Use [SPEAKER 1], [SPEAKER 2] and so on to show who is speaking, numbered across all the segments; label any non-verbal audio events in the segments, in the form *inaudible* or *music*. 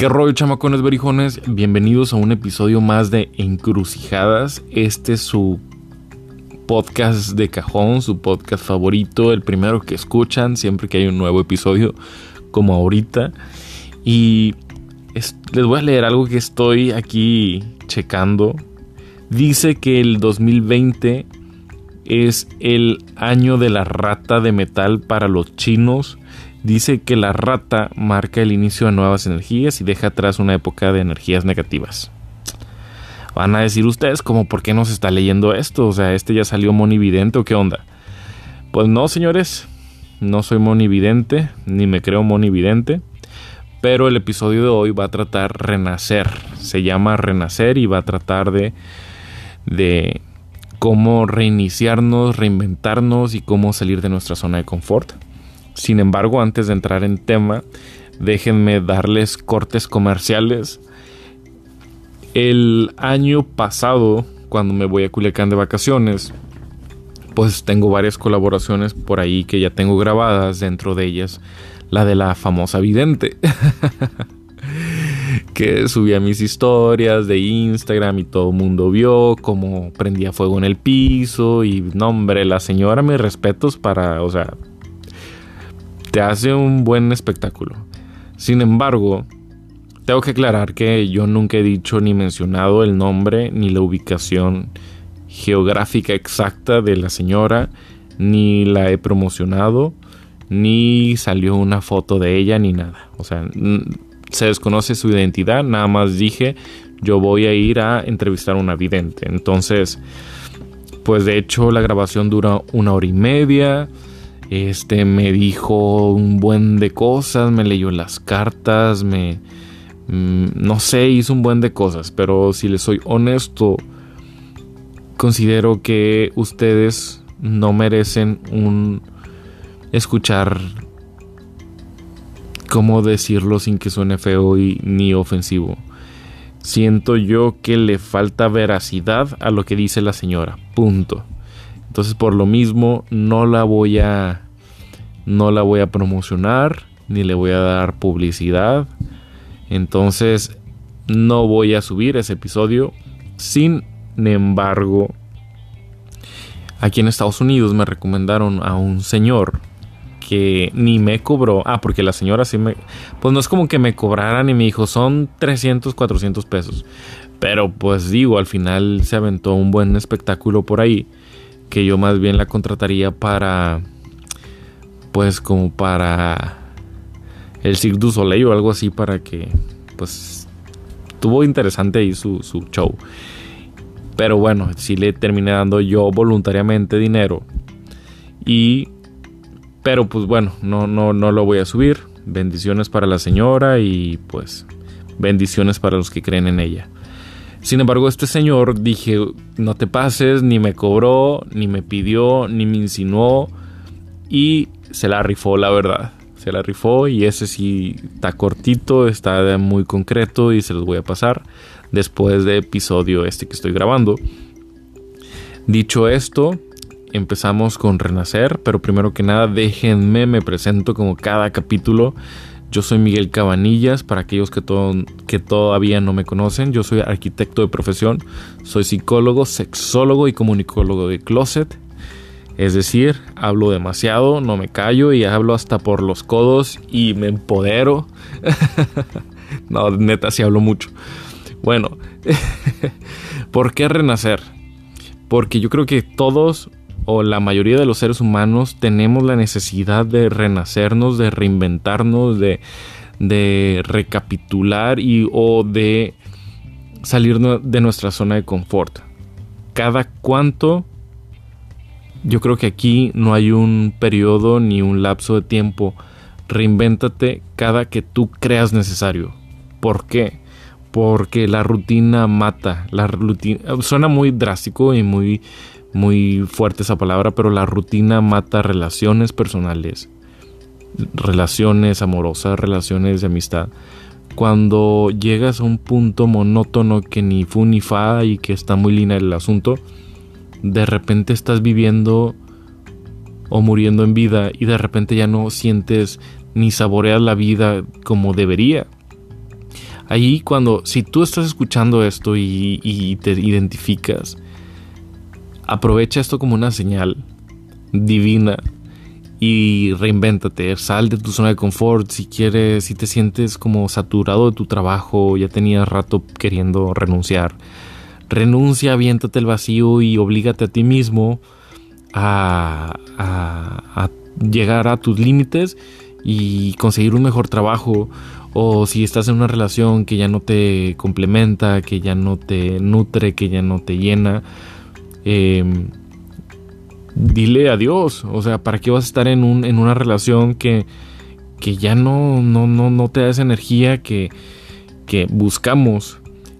[SPEAKER 1] ¿Qué rollo, chamacones berijones? Bienvenidos a un episodio más de Encrucijadas. Este es su podcast de cajón, su podcast favorito, el primero que escuchan siempre que hay un nuevo episodio, como ahorita. Y les voy a leer algo que estoy aquí checando. Dice que el 2020 es el año de la rata de metal para los chinos dice que la rata marca el inicio de nuevas energías y deja atrás una época de energías negativas. Van a decir ustedes como por qué no se está leyendo esto, o sea, este ya salió monividente o qué onda. Pues no, señores, no soy monividente, ni me creo monividente, pero el episodio de hoy va a tratar renacer, se llama renacer y va a tratar de de cómo reiniciarnos, reinventarnos y cómo salir de nuestra zona de confort. Sin embargo, antes de entrar en tema, déjenme darles cortes comerciales. El año pasado, cuando me voy a Culiacán de vacaciones, pues tengo varias colaboraciones por ahí que ya tengo grabadas, dentro de ellas la de la famosa vidente. *laughs* que subía mis historias de Instagram y todo el mundo vio cómo prendía fuego en el piso y no hombre, la señora mis respetos para, o sea, te hace un buen espectáculo. Sin embargo, tengo que aclarar que yo nunca he dicho ni mencionado el nombre ni la ubicación geográfica exacta de la señora, ni la he promocionado, ni salió una foto de ella, ni nada. O sea, se desconoce su identidad, nada más dije, yo voy a ir a entrevistar a una vidente. Entonces, pues de hecho la grabación dura una hora y media. Este me dijo un buen de cosas, me leyó las cartas, me mm, no sé, hizo un buen de cosas, pero si les soy honesto, considero que ustedes no merecen un escuchar cómo decirlo sin que suene feo y ni ofensivo. Siento yo que le falta veracidad a lo que dice la señora. Punto. Entonces por lo mismo no la voy a no la voy a promocionar ni le voy a dar publicidad. Entonces no voy a subir ese episodio. Sin embargo, aquí en Estados Unidos me recomendaron a un señor que ni me cobró. Ah, porque la señora sí me... Pues no es como que me cobraran y me dijo, son 300, 400 pesos. Pero pues digo, al final se aventó un buen espectáculo por ahí que yo más bien la contrataría para pues como para el Cirque du Soleil o algo así para que pues tuvo interesante ahí su, su show. Pero bueno sí le terminé dando yo voluntariamente dinero y pero pues bueno no no no lo voy a subir. Bendiciones para la señora y pues bendiciones para los que creen en ella sin embargo, este señor dije, no te pases, ni me cobró, ni me pidió, ni me insinuó. Y se la rifó, la verdad. Se la rifó y ese sí está cortito, está muy concreto y se los voy a pasar después de episodio este que estoy grabando. Dicho esto, empezamos con Renacer, pero primero que nada déjenme, me presento como cada capítulo. Yo soy Miguel Cabanillas, para aquellos que, que todavía no me conocen, yo soy arquitecto de profesión, soy psicólogo, sexólogo y comunicólogo de closet. Es decir, hablo demasiado, no me callo y hablo hasta por los codos y me empodero. *laughs* no, neta, sí hablo mucho. Bueno, *laughs* ¿por qué renacer? Porque yo creo que todos o la mayoría de los seres humanos tenemos la necesidad de renacernos, de reinventarnos, de, de recapitular y o de salir de nuestra zona de confort. Cada cuánto, yo creo que aquí no hay un periodo ni un lapso de tiempo. Reinvéntate cada que tú creas necesario. ¿Por qué? Porque la rutina mata. La rutina suena muy drástico y muy muy fuerte esa palabra, pero la rutina mata relaciones personales, relaciones amorosas, relaciones de amistad. Cuando llegas a un punto monótono que ni fu ni fa y que está muy lineal el asunto, de repente estás viviendo o muriendo en vida y de repente ya no sientes ni saboreas la vida como debería. Ahí cuando, si tú estás escuchando esto y, te identificas, aprovecha esto como una señal divina y reinvéntate, sal de tu zona de confort si quieres, si te sientes como saturado de tu trabajo, ya tenías rato queriendo renunciar. Renuncia, aviéntate el vacío y oblígate a ti mismo a, a llegar a tus límites y conseguir un mejor trabajo o si estás en una relación que ya no te complementa, que ya no te nutre, que ya no te llena, em, dile adiós. O sea, ¿para qué vas a estar en, un, en una relación que, que ya no, no, no, no te da esa energía que, que buscamos?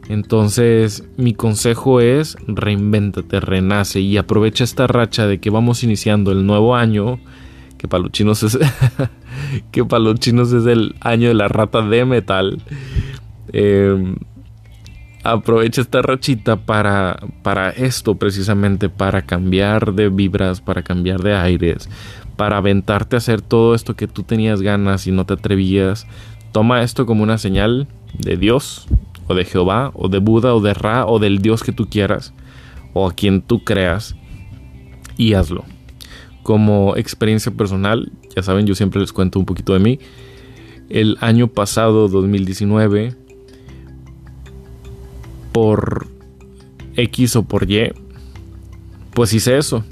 [SPEAKER 1] Entonces, mi consejo es reinvéntate, renace y aprovecha esta racha de que vamos iniciando el nuevo año que para los chinos es *laughs* que para los chinos es el año de la rata de metal. Em, aprovecha esta rachita para, para esto precisamente, para cambiar de vibras, para cambiar de aires, para aventarte a hacer todo esto que tú tenías ganas y no te atrevías. Toma esto como una señal de Dios, o de Jehová, o de Buda, o de Ra, o del Dios que tú quieras, o a quien tú creas, y hazlo como experiencia personal, ya saben, yo siempre les cuento un poquito de mí. El año pasado, 2019, por X o por Y, pues hice eso.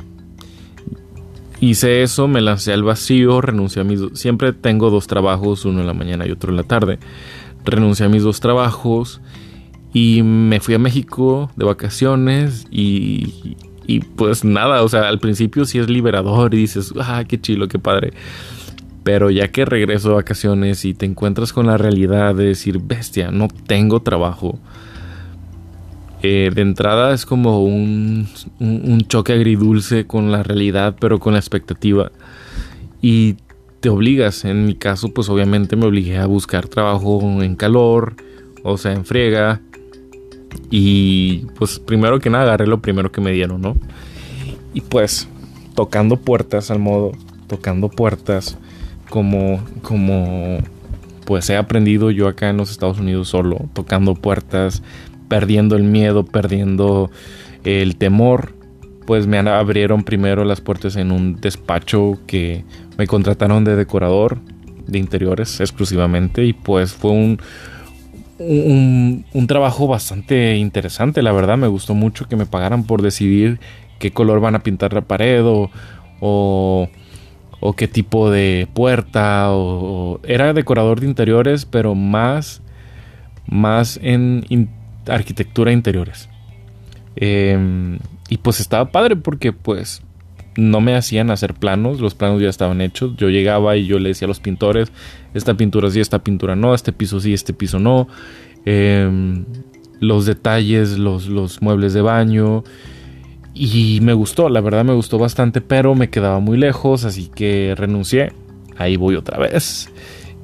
[SPEAKER 1] Hice eso, me lancé al vacío, renuncié a mis... Siempre tengo dos trabajos, uno en la mañana y otro en la tarde. Renuncié a mis dos trabajos y me fui a México de vacaciones y, y pues nada, o sea, al principio sí es liberador y dices, ah, qué chilo, qué padre. Pero ya que regreso a vacaciones y te encuentras con la realidad de decir, bestia, no tengo trabajo. Eh, de entrada es como un, un, choque agridulce con la realidad, pero con la expectativa. Y te obligas, en mi caso, pues obviamente me obligué a buscar trabajo en calor, o sea, en friega, y pues primero que nada agarré lo primero que me dieron, ¿no? Y pues tocando puertas al modo, tocando puertas como, como pues he aprendido yo acá en los Estados Unidos solo, tocando puertas, perdiendo el miedo, perdiendo el temor, pues me abrieron primero las puertas en un despacho que me contrataron de decorador de interiores exclusivamente y pues fue un, un, trabajo bastante interesante, la verdad. Me gustó mucho que me pagaran por decidir qué color van a pintar la pared o, o, qué tipo de puerta. O, era decorador de interiores, pero más, más en arquitectura interiores. Em, y pues estaba padre porque pues no me hacían hacer planos, los planos ya estaban hechos. Yo llegaba y yo le decía a los pintores, esta pintura sí, esta pintura no, este piso sí, este piso no. Em, los detalles, los, los muebles de baño. Y me gustó, la verdad me gustó bastante, pero me quedaba muy lejos, así que renuncié. Ahí voy otra vez.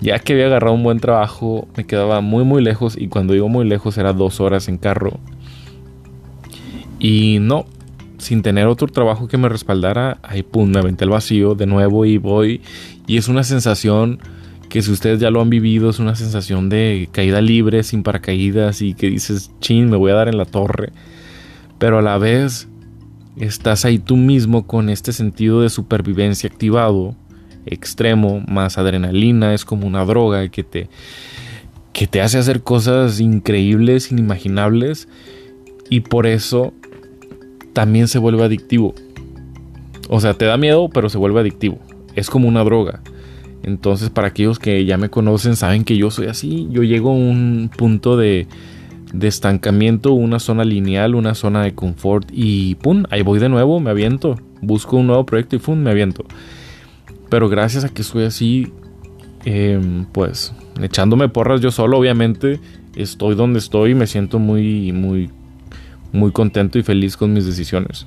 [SPEAKER 1] Ya que había agarrado un buen trabajo, me quedaba muy muy lejos y cuando digo muy lejos era dos horas en carro. Y no, sin tener otro trabajo que me respaldara, ahí pum, me aventé al vacío de nuevo y voy. Y es una sensación que si ustedes ya lo han vivido, es una sensación de caída libre, sin paracaídas y que dices, chin, me voy a dar en la torre. Pero a la vez estás ahí tú mismo con este sentido de supervivencia activado, extremo, más adrenalina, es como una droga que te, que te hace hacer cosas increíbles, inimaginables. Y por eso también se vuelve adictivo. O sea, te da miedo, pero se vuelve adictivo. Es como una droga. Entonces, para aquellos que ya me conocen, saben que yo soy así. Yo llego a un punto de, de estancamiento, una zona lineal, una zona de confort y ¡pum! Ahí voy de nuevo, me aviento. Busco un nuevo proyecto y ¡pum! Me aviento. Pero gracias a que soy así, em, pues echándome porras yo solo, obviamente, estoy donde estoy y me siento muy, muy muy contento y feliz con mis decisiones.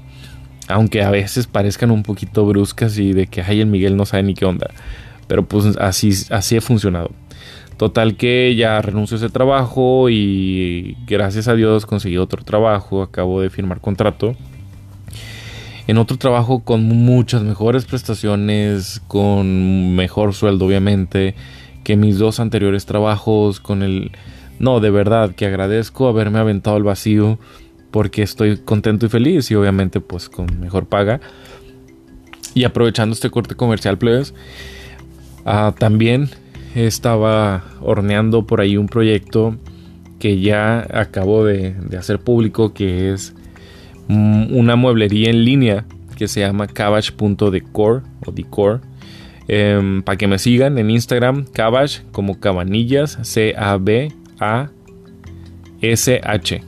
[SPEAKER 1] Aunque a veces parezcan un poquito bruscas y de que ay, el Miguel no sabe ni qué onda. Pero pues así, así he funcionado. Total que ya renuncio a ese trabajo y gracias a Dios conseguí otro trabajo. Acabo de firmar contrato. En otro trabajo con muchas mejores prestaciones, con mejor sueldo obviamente que mis dos anteriores trabajos, con el no, de verdad que agradezco haberme aventado al vacío porque estoy contento y feliz y obviamente pues con mejor paga. Y aprovechando este corte comercial, plebes, ah, también estaba horneando por ahí un proyecto que ya acabo de, hacer público, que es una mueblería en línea que se llama cabbage.decor o decor. Em, para que me sigan en Instagram, cabbage como cabanillas, C-A-B-A-S-H,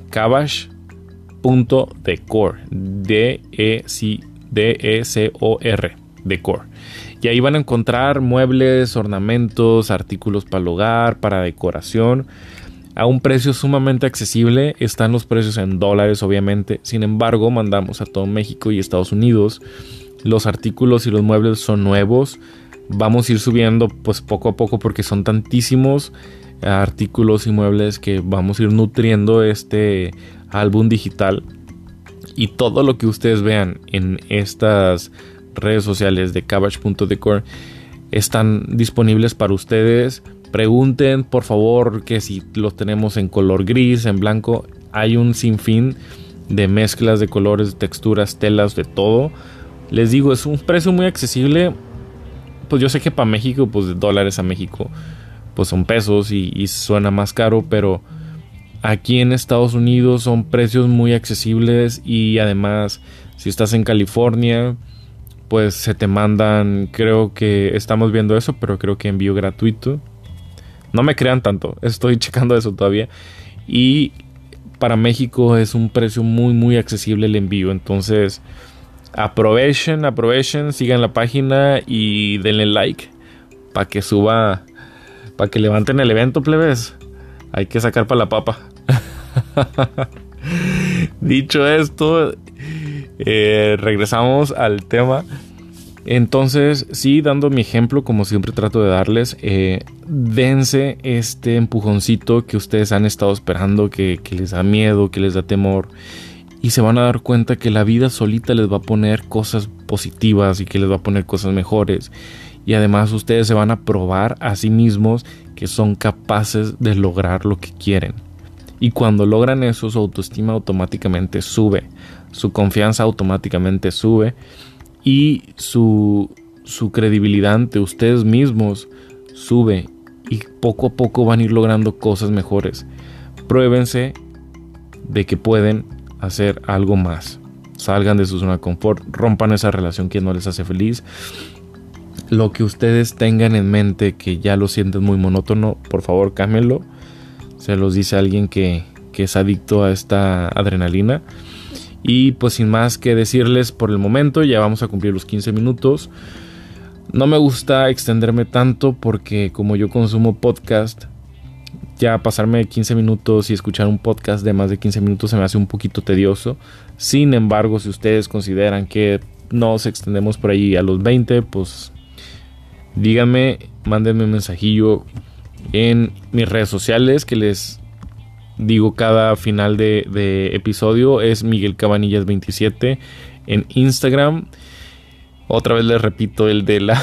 [SPEAKER 1] cabbage.decor, D-E-C-O-R, decor. Y ahí van a encontrar muebles, ornamentos, artículos para el hogar, para decoración. A un precio sumamente accesible. Están los precios en dólares, obviamente. Sin embargo, mandamos a todo México y Estados Unidos. Los artículos y los muebles son nuevos. Vamos a ir subiendo pues poco a poco porque son tantísimos artículos y muebles que vamos a ir nutriendo este álbum digital. Y todo lo que ustedes vean en estas redes sociales de cabbage.decor están disponibles para ustedes. Pregunten por favor que si los tenemos en color gris, en blanco. Hay un sinfín de mezclas de colores, texturas, telas, de todo. Les digo, es un precio muy accesible. Pues yo sé que para México, pues de dólares a México, pues son pesos y, y suena más caro, pero aquí en Estados Unidos son precios muy accesibles y además si estás en California, pues se te mandan, creo que estamos viendo eso, pero creo que envío gratuito. No me crean tanto, estoy *laughs* checando eso todavía. Y para México es un precio muy, muy accesible el envío. Entonces, aprovechen, aprovechen, sigan la página y denle like para que suba, para que levanten el evento, plebes. Hay que sacar para la papa. *laughs* Dicho esto, eh, regresamos al tema. Entonces, sí, dando mi ejemplo, como siempre trato de darles, eh, dense este empujoncito que ustedes han estado esperando, que, que les da miedo, que les da temor, y se van a dar cuenta que la vida solita les va a poner cosas positivas y que les va a poner cosas mejores. Y además ustedes se van a probar a sí mismos que son capaces de lograr lo que quieren. Y cuando logran eso, su autoestima automáticamente sube su confianza automáticamente sube y su, su credibilidad ante ustedes mismos sube y poco a poco van a ir logrando cosas mejores. Pruébense de que pueden hacer algo más. Salgan de su zona de confort, rompan esa relación que no les hace feliz. Lo que ustedes tengan en mente que ya lo sienten muy monótono, por favor cámbienlo. Se los dice alguien que, que es adicto a esta adrenalina. Y pues sin más que decirles por el momento, ya vamos a cumplir los 15 minutos. No me gusta extenderme tanto porque como yo consumo podcast, ya pasarme 15 minutos y escuchar un podcast de más de 15 minutos se me hace un poquito tedioso. Sin embargo, si ustedes consideran que nos extendemos por ahí a los 20, pues díganme, mándenme un mensajillo en mis redes sociales que les digo cada final de, episodio, es Miguel Cabanillas 27 en Instagram. Otra vez les repito el de la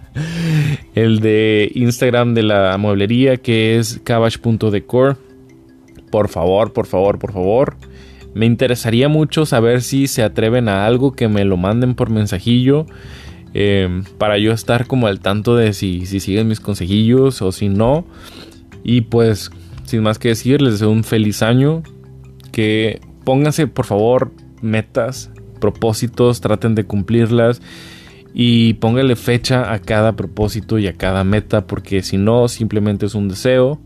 [SPEAKER 1] *laughs* el de Instagram de la mueblería que es cabbage.decor. Por favor, por favor, por favor. Me interesaría mucho saber si se atreven a algo que me lo manden por mensajillo. Eh, para yo estar como al tanto de si, si siguen mis consejillos o si no. Y pues sin más que decir, les deseo un feliz año. Que pónganse por favor metas, propósitos, traten de cumplirlas y pónganle fecha a cada propósito y a cada meta porque si no simplemente es un deseo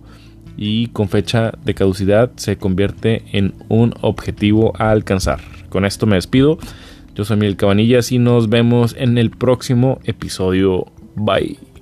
[SPEAKER 1] y con fecha de caducidad se convierte en un objetivo a alcanzar. Con esto me despido. Yo soy Miguel Cabanillas y nos vemos en el próximo episodio. Bye.